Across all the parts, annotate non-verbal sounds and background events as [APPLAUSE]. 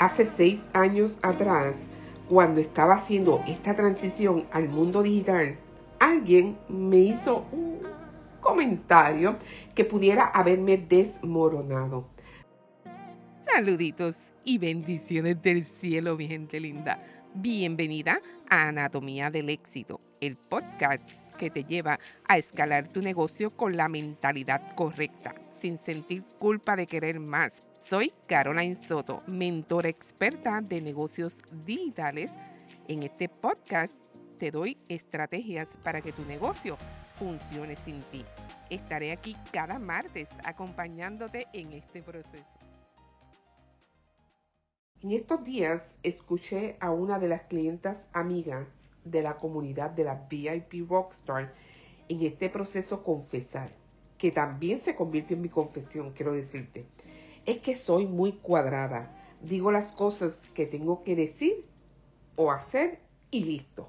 hace seis años atrás, cuando estaba haciendo esta transición al mundo digital, alguien me hizo un comentario que pudiera haberme desmoronado. Saluditos y bendiciones del cielo, mi gente linda. Bienvenida a Anatomía del Éxito, el podcast que te lleva a escalar tu negocio con la mentalidad correcta, sin sentir culpa de querer más. Soy Caroline Soto, mentora experta de negocios digitales. En este podcast te doy estrategias para que tu negocio funcione sin ti. Estaré aquí cada martes acompañándote en este proceso. En estos días escuché a una de las clientas amigas de la comunidad de la VIP Rockstar en este proceso confesar, que también se convirtió en mi confesión, quiero decirte. Es que soy muy cuadrada, digo las cosas que tengo que decir o hacer y listo.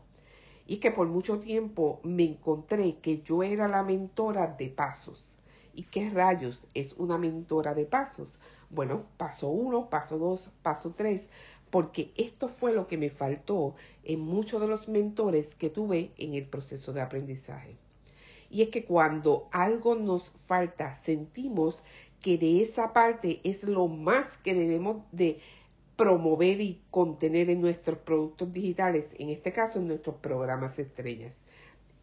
Y que por mucho tiempo me encontré que yo era la mentora de pasos. ¿Y qué rayos es una mentora de pasos? Bueno, paso uno, paso dos, paso tres, porque esto fue lo que me faltó en muchos de los mentores que tuve en el proceso de aprendizaje. Y es que cuando algo nos falta, sentimos que de esa parte es lo más que debemos de promover y contener en nuestros productos digitales, en este caso en nuestros programas estrellas.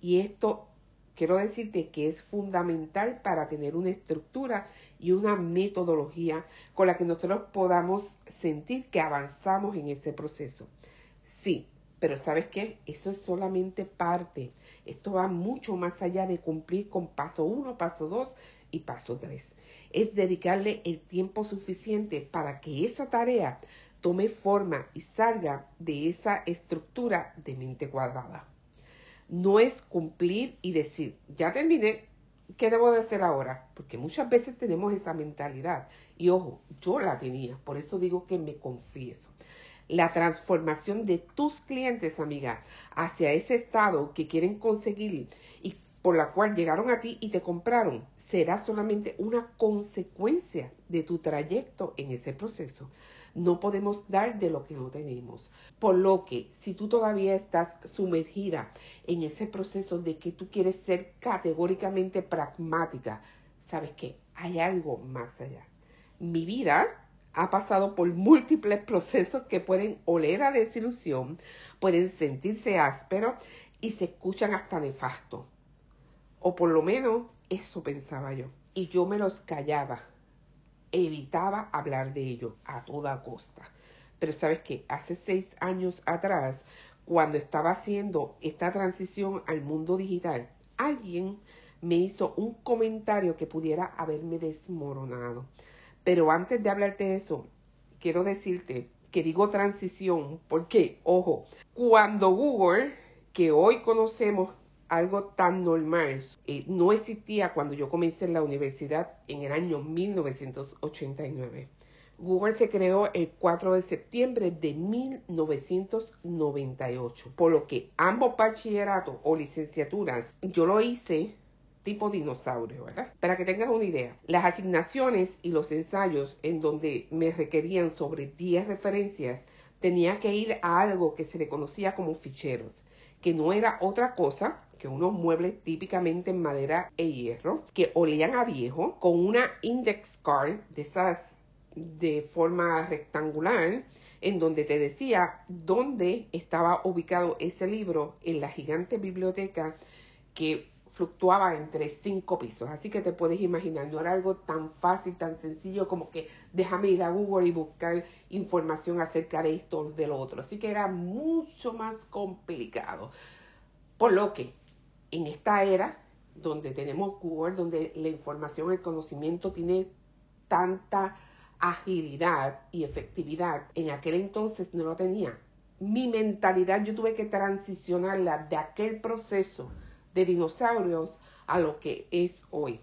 Y esto quiero decirte que es fundamental para tener una estructura y una metodología con la que nosotros podamos sentir que avanzamos en ese proceso. Sí, pero ¿sabes qué? Eso es solamente parte. Esto va mucho más allá de cumplir con paso 1, paso 2 y paso 3. Es dedicarle el tiempo suficiente para que esa tarea tome forma y salga de esa estructura de mente cuadrada no es cumplir y decir, ya terminé, ¿qué debo de hacer ahora? Porque muchas veces tenemos esa mentalidad. Y ojo, yo la tenía, por eso digo que me confieso. La transformación de tus clientes, amiga, hacia ese estado que quieren conseguir y por la cual llegaron a ti y te compraron, será solamente una consecuencia de tu trayecto en ese proceso. No podemos dar de lo que no tenemos. Por lo que, si tú todavía estás sumergida en ese proceso de que tú quieres ser categóricamente pragmática, sabes que hay algo más allá. Mi vida ha pasado por múltiples procesos que pueden oler a desilusión, pueden sentirse ásperos y se escuchan hasta nefasto. O por lo menos eso pensaba yo. Y yo me los callaba evitaba hablar de ello a toda costa. Pero sabes que hace seis años atrás, cuando estaba haciendo esta transición al mundo digital, alguien me hizo un comentario que pudiera haberme desmoronado. Pero antes de hablarte de eso, quiero decirte que digo transición porque, ojo, cuando Google, que hoy conocemos algo tan normal. Eh, no existía cuando yo comencé en la universidad en el año 1989. Google se creó el 4 de septiembre de 1998, por lo que ambos bachilleratos o licenciaturas yo lo hice tipo dinosaurio, ¿verdad? Para que tengas una idea, las asignaciones y los ensayos en donde me requerían sobre 10 referencias, tenía que ir a algo que se le conocía como ficheros, que no era otra cosa que unos muebles típicamente en madera e hierro, que olían a viejo, con una index card de esas de forma rectangular, en donde te decía dónde estaba ubicado ese libro en la gigante biblioteca que fluctuaba entre cinco pisos. Así que te puedes imaginar, no era algo tan fácil, tan sencillo como que déjame ir a Google y buscar información acerca de esto o de lo otro. Así que era mucho más complicado. Por lo que en esta era donde tenemos Google, donde la información, el conocimiento tiene tanta agilidad y efectividad, en aquel entonces no lo tenía. Mi mentalidad yo tuve que transicionarla de aquel proceso de dinosaurios a lo que es hoy.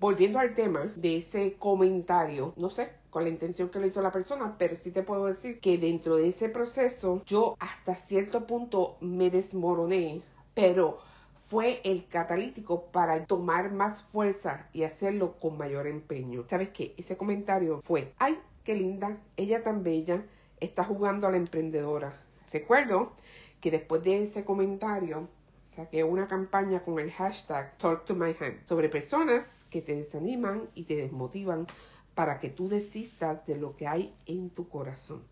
Volviendo al tema de ese comentario, no sé con la intención que lo hizo la persona, pero sí te puedo decir que dentro de ese proceso yo hasta cierto punto me desmoroné, pero fue el catalítico para tomar más fuerza y hacerlo con mayor empeño. ¿Sabes qué? Ese comentario fue, ay, qué linda, ella tan bella, está jugando a la emprendedora. Recuerdo que después de ese comentario saqué una campaña con el hashtag Talk to My Hand sobre personas que te desaniman y te desmotivan para que tú desistas de lo que hay en tu corazón.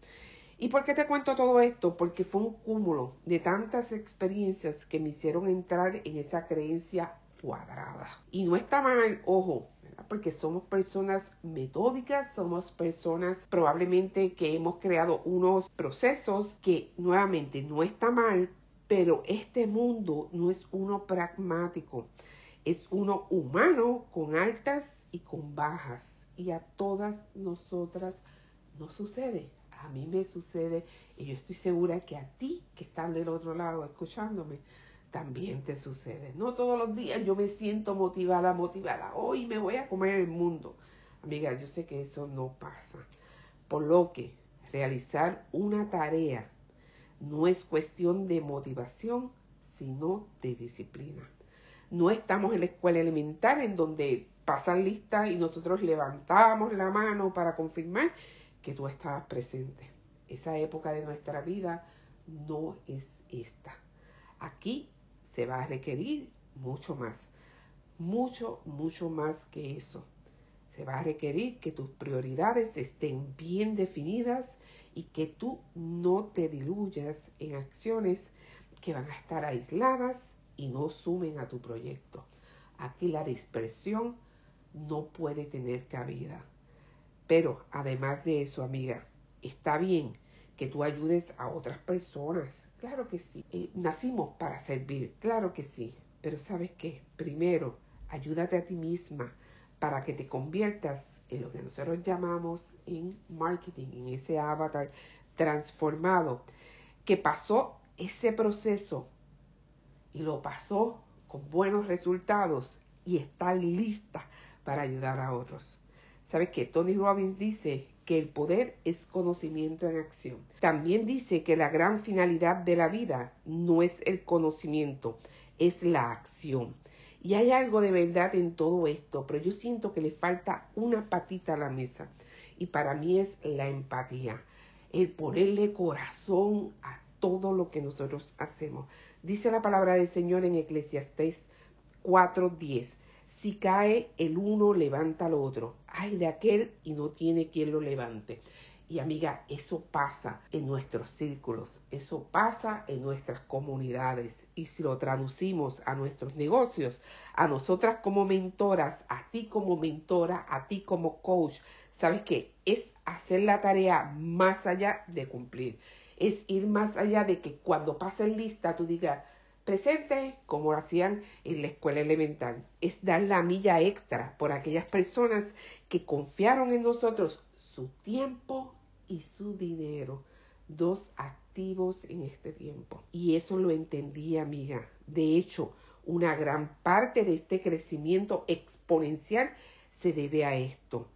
¿Y por qué te cuento todo esto? Porque fue un cúmulo de tantas experiencias que me hicieron entrar en esa creencia cuadrada. Y no está mal, ojo, porque somos personas metódicas, somos personas probablemente que hemos creado unos procesos que nuevamente no está mal, pero este mundo no es uno pragmático, es uno humano con altas y con bajas. Y a todas nosotras nos sucede. A mí me sucede y yo estoy segura que a ti que están del otro lado escuchándome, también te sucede. No todos los días yo me siento motivada, motivada. Hoy me voy a comer el mundo. Amiga, yo sé que eso no pasa. Por lo que realizar una tarea no es cuestión de motivación, sino de disciplina. No estamos en la escuela elemental en donde pasan listas y nosotros levantamos la mano para confirmar que tú estabas presente. Esa época de nuestra vida no es esta. Aquí se va a requerir mucho más, mucho, mucho más que eso. Se va a requerir que tus prioridades estén bien definidas y que tú no te diluyas en acciones que van a estar aisladas y no sumen a tu proyecto. Aquí la dispersión no puede tener cabida. Pero además de eso, amiga, está bien que tú ayudes a otras personas, Claro que sí. Eh, nacimos para servir, claro que sí. Pero sabes qué? Primero, ayúdate a ti misma para que te conviertas en lo que nosotros llamamos en marketing, en ese avatar transformado, que pasó ese proceso y lo pasó con buenos resultados y está lista para ayudar a otros. ¿Sabes qué? Tony Robbins dice que el poder es conocimiento en acción. También dice que la gran finalidad de la vida no es el conocimiento, es la acción. Y hay algo de verdad en todo esto, pero yo siento que le falta una patita a la mesa. Y para mí es la empatía, el ponerle corazón a todo lo que nosotros hacemos. Dice la palabra del Señor en Eclesiastés 4:10 si cae el uno, levanta al otro. Ay de aquel y no tiene quien lo levante. Y amiga, eso pasa en nuestros círculos, eso pasa en nuestras comunidades. Y si lo traducimos a nuestros negocios, a nosotras como mentoras, a ti como mentora, a ti como coach, ¿sabes qué? Es hacer la tarea más allá de cumplir. Es ir más allá de que cuando pasen lista tú digas, presente, como lo hacían en la escuela elemental. Es dar la milla extra por aquellas personas que confiaron en nosotros su tiempo y su dinero. Dos activos en este tiempo. Y eso lo entendí, amiga. De hecho, una gran parte de este crecimiento exponencial se debe a esto.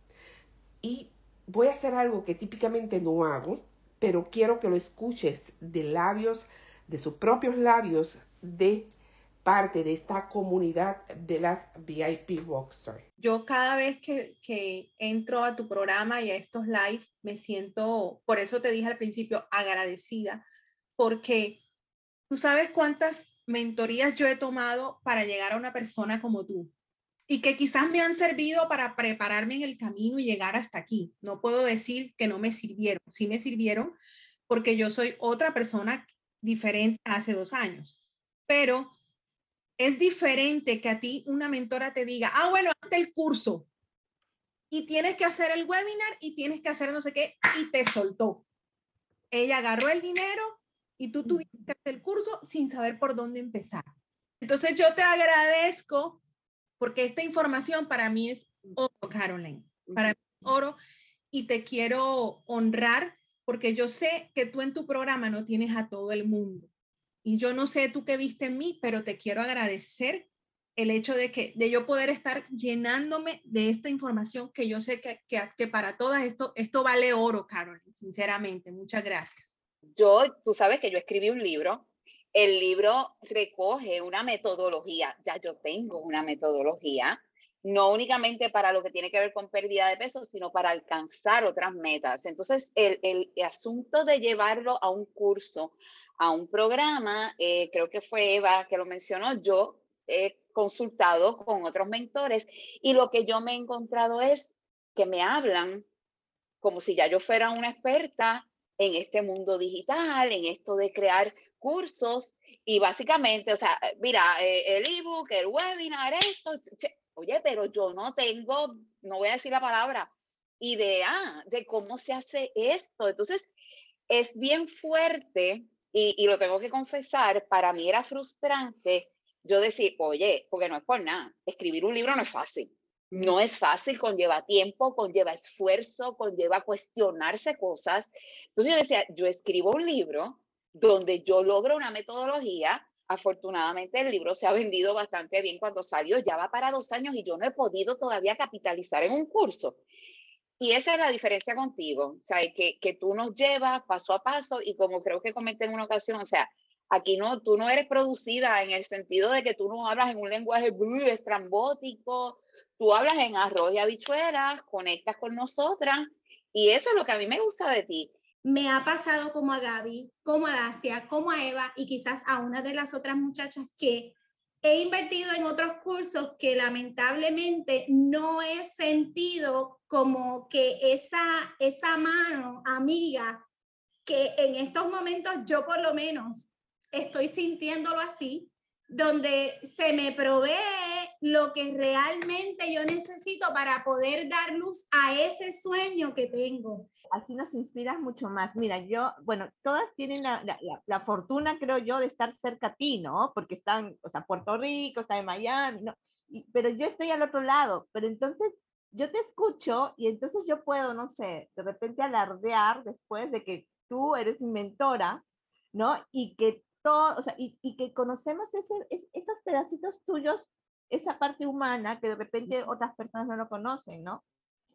Y voy a hacer algo que típicamente no hago, pero quiero que lo escuches de labios, de sus propios labios, de parte de esta comunidad de las VIP Rockstar. Yo cada vez que, que, entro a tu programa y a estos live, me siento, por eso te dije al principio, agradecida, porque tú sabes cuántas mentorías yo he tomado para llegar a una persona como tú y que quizás me han servido para prepararme en el camino y llegar hasta aquí. No puedo decir que no me sirvieron, sí me sirvieron porque yo soy otra persona diferente hace dos años pero es diferente que a ti una mentora te diga, ah, bueno, hazte el curso y tienes que hacer el webinar y tienes que hacer no sé qué y te soltó. Ella agarró el dinero y tú tuviste que hacer el curso sin saber por dónde empezar. Entonces yo te agradezco porque esta información para mí es oro, Caroline, para mí es oro y te quiero honrar porque yo sé que tú en tu programa no tienes a todo el mundo. Y yo no sé tú qué viste en mí, pero te quiero agradecer el hecho de que de yo poder estar llenándome de esta información que yo sé que, que, para todas esto, esto vale oro, Carol, sinceramente. Muchas gracias. Yo, tú sabes que yo escribí un libro. El libro recoge una metodología, ya yo tengo una metodología no únicamente para lo que tiene que ver con pérdida de peso, sino para alcanzar otras metas. Entonces, el, el asunto de llevarlo a un curso, a un programa, eh, creo que fue Eva que lo mencionó, yo he consultado con otros mentores y lo que yo me he encontrado es que me hablan como si ya yo fuera una experta en este mundo digital, en esto de crear cursos y básicamente, o sea, mira, eh, el ebook, el webinar, esto, oye, pero yo no tengo, no voy a decir la palabra, idea de cómo se hace esto. Entonces, es bien fuerte y, y lo tengo que confesar, para mí era frustrante yo decir, oye, porque no es por nada, escribir un libro no es fácil. No es fácil, conlleva tiempo, conlleva esfuerzo, conlleva cuestionarse cosas. Entonces yo decía, yo escribo un libro donde yo logro una metodología. Afortunadamente el libro se ha vendido bastante bien cuando salió, ya va para dos años y yo no he podido todavía capitalizar en un curso. Y esa es la diferencia contigo, o sea, que, que tú nos llevas paso a paso y como creo que comenté en una ocasión, o sea, aquí no, tú no eres producida en el sentido de que tú no hablas en un lenguaje estrambótico, tú hablas en arroz y habichuelas, conectas con nosotras y eso es lo que a mí me gusta de ti. Me ha pasado como a Gaby, como a Dacia, como a Eva y quizás a una de las otras muchachas que he invertido en otros cursos que lamentablemente no he sentido como que esa, esa mano amiga que en estos momentos yo por lo menos estoy sintiéndolo así, donde se me provee lo que realmente yo necesito para poder dar luz a ese sueño que tengo. Así nos inspiras mucho más. Mira, yo, bueno, todas tienen la, la, fortuna, creo yo, de estar cerca a ti, ¿no? Porque están, o sea, Puerto Rico, está en Miami, ¿no? Pero yo estoy al otro lado, pero entonces yo te escucho y entonces yo puedo, no sé, de repente alardear después de que tú eres mentora, ¿no? Y que todo, o sea, y, y que conocemos ese, esos pedacitos tuyos, esa parte humana que de repente otras personas no lo conocen, ¿no?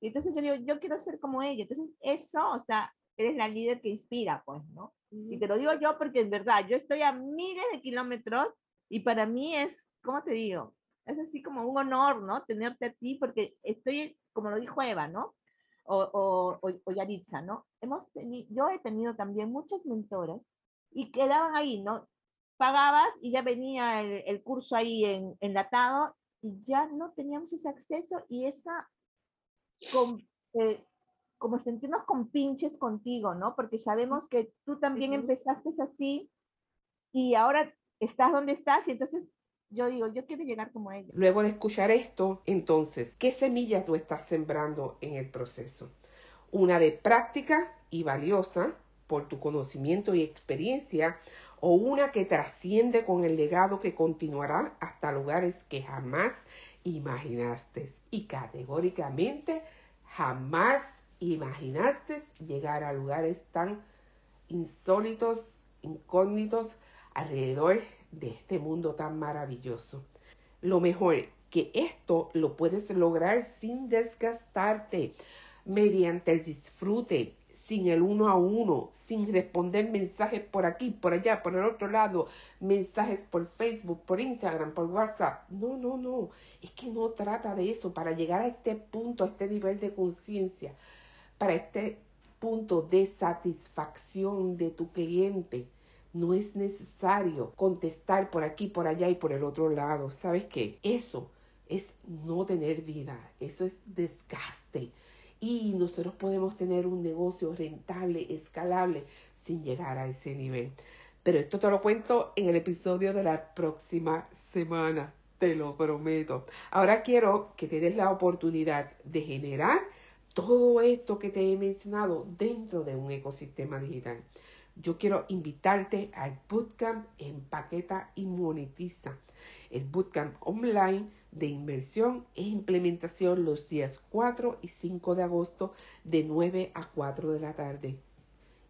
Y entonces yo digo, yo quiero ser como ella. Entonces eso, o sea, eres la líder que inspira, pues, ¿no? Y te lo digo yo porque es verdad, yo estoy a miles de kilómetros y para mí es, ¿cómo te digo? Es así como un honor, ¿no? Tenerte a ti porque estoy, como lo dijo Eva, ¿no? O, o, o, o Yaritza, ¿no? Hemos tenido, yo he tenido también muchos mentores y quedaban ahí, ¿no? Pagabas y ya venía el, curso ahí en, enlatado y ya no teníamos ese acceso y esa, eh, como sentirnos con pinches contigo, ¿no? Porque sabemos que tú también empezaste así y ahora estás donde estás y entonces yo digo, yo quiero llegar como ella. Luego de escuchar esto, entonces, ¿qué semilla tú estás sembrando en el proceso? Una de práctica y valiosa, por tu conocimiento y experiencia o una que trasciende con el legado que continuará hasta lugares que jamás imaginaste y categóricamente jamás imaginaste llegar a lugares tan insólitos, incógnitos alrededor de este mundo tan maravilloso. Lo mejor que esto lo puedes lograr sin desgastarte mediante el disfrute sin el uno a uno, sin responder mensajes por aquí, por allá, por el otro lado, mensajes por Facebook, por Instagram, por WhatsApp. No, no, no. Es que no trata de eso. Para llegar a este punto, a este nivel de conciencia, para este punto de satisfacción de tu cliente, no es necesario contestar por aquí, por allá y por el otro lado. ¿Sabes qué? Eso es no tener vida. Eso es desgaste y nosotros podemos tener un negocio rentable, escalable, sin llegar a ese nivel. Pero esto te lo cuento en el episodio de la próxima semana, te lo prometo. Ahora quiero que te des la oportunidad de generar todo esto que te he mencionado dentro de un ecosistema digital. Yo quiero invitarte al bootcamp Empaqueta y Monetiza. El bootcamp online de inversión e implementación los días 4 y 5 de agosto de 9 a 4 de la tarde.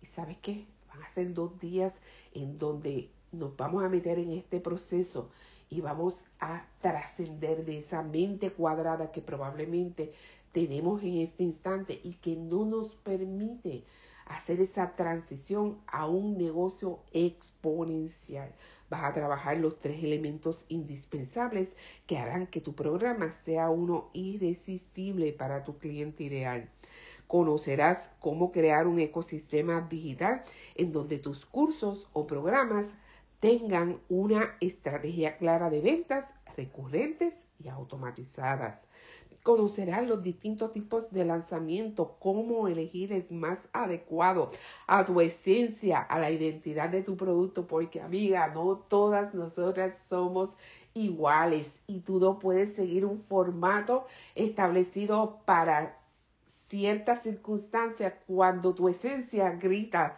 ¿Y sabes qué? Van a ser dos días en donde nos vamos a meter en este proceso y vamos a trascender de esa mente cuadrada que probablemente tenemos en este instante y que no nos permite hacer esa transición a un negocio exponencial. Vas a trabajar los tres elementos indispensables que harán que tu programa sea uno irresistible para tu cliente ideal. Conocerás cómo crear un ecosistema digital en donde tus cursos o programas tengan una estrategia clara de ventas recurrentes y automatizadas. Conocerás los distintos tipos de lanzamiento, cómo elegir el más adecuado a tu esencia, a la identidad de tu producto, porque amiga, no todas nosotras somos iguales y tú no puedes seguir un formato establecido para ciertas circunstancias cuando tu esencia grita,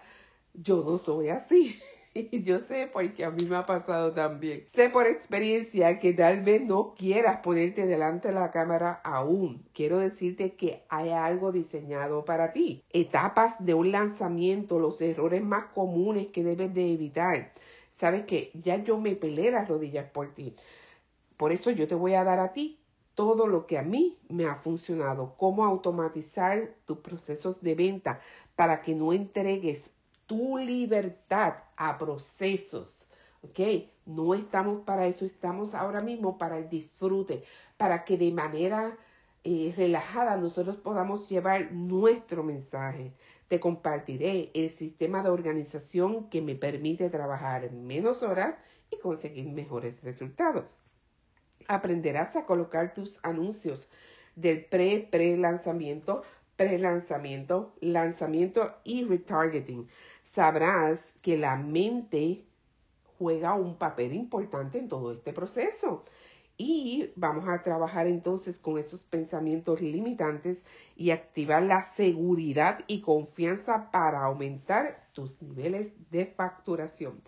yo no soy así. [LAUGHS] Yo sé porque a mí me ha pasado también. Sé por experiencia que tal vez no quieras ponerte delante de la cámara aún. Quiero decirte que hay algo diseñado para ti. Etapas de un lanzamiento, los errores más comunes que debes de evitar. Sabes que ya yo me pelé las rodillas por ti. Por eso yo te voy a dar a ti todo lo que a mí me ha funcionado, cómo automatizar tus procesos de venta para que no entregues tu libertad a procesos. ¿Ok? No estamos para eso, estamos ahora mismo para el disfrute, para que de manera eh, relajada nosotros podamos llevar nuestro mensaje. Te compartiré el sistema de organización que me permite trabajar menos horas y conseguir mejores resultados. Aprenderás a colocar tus anuncios del pre-pre-lanzamiento, pre-lanzamiento, lanzamiento y retargeting sabrás que la mente juega un papel importante en todo este proceso. Y vamos a trabajar entonces con esos pensamientos limitantes y activar la seguridad y confianza para aumentar tus niveles de facturación.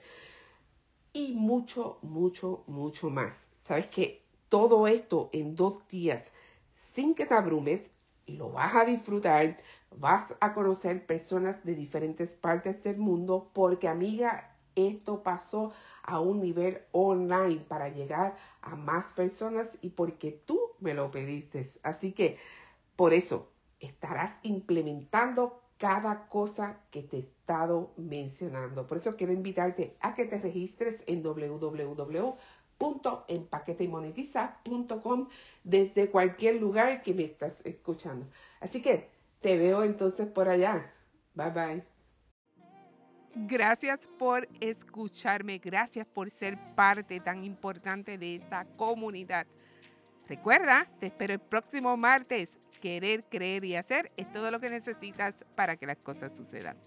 Y mucho, mucho, mucho más. Sabes que todo esto en dos días, sin que te abrumes, lo vas a disfrutar, vas a conocer personas de diferentes partes del mundo porque amiga, esto pasó a un nivel online para llegar a más personas y porque tú me lo pediste. Así que por eso estarás implementando cada cosa que te he estado mencionando. Por eso quiero invitarte a que te registres en www monetiza.com desde cualquier lugar que me estás escuchando. Así que te veo entonces por allá. Bye bye. Gracias por escucharme, gracias por ser parte tan importante de esta comunidad. Recuerda, te espero el próximo martes. Querer, creer y hacer es todo lo que necesitas para que las cosas sucedan.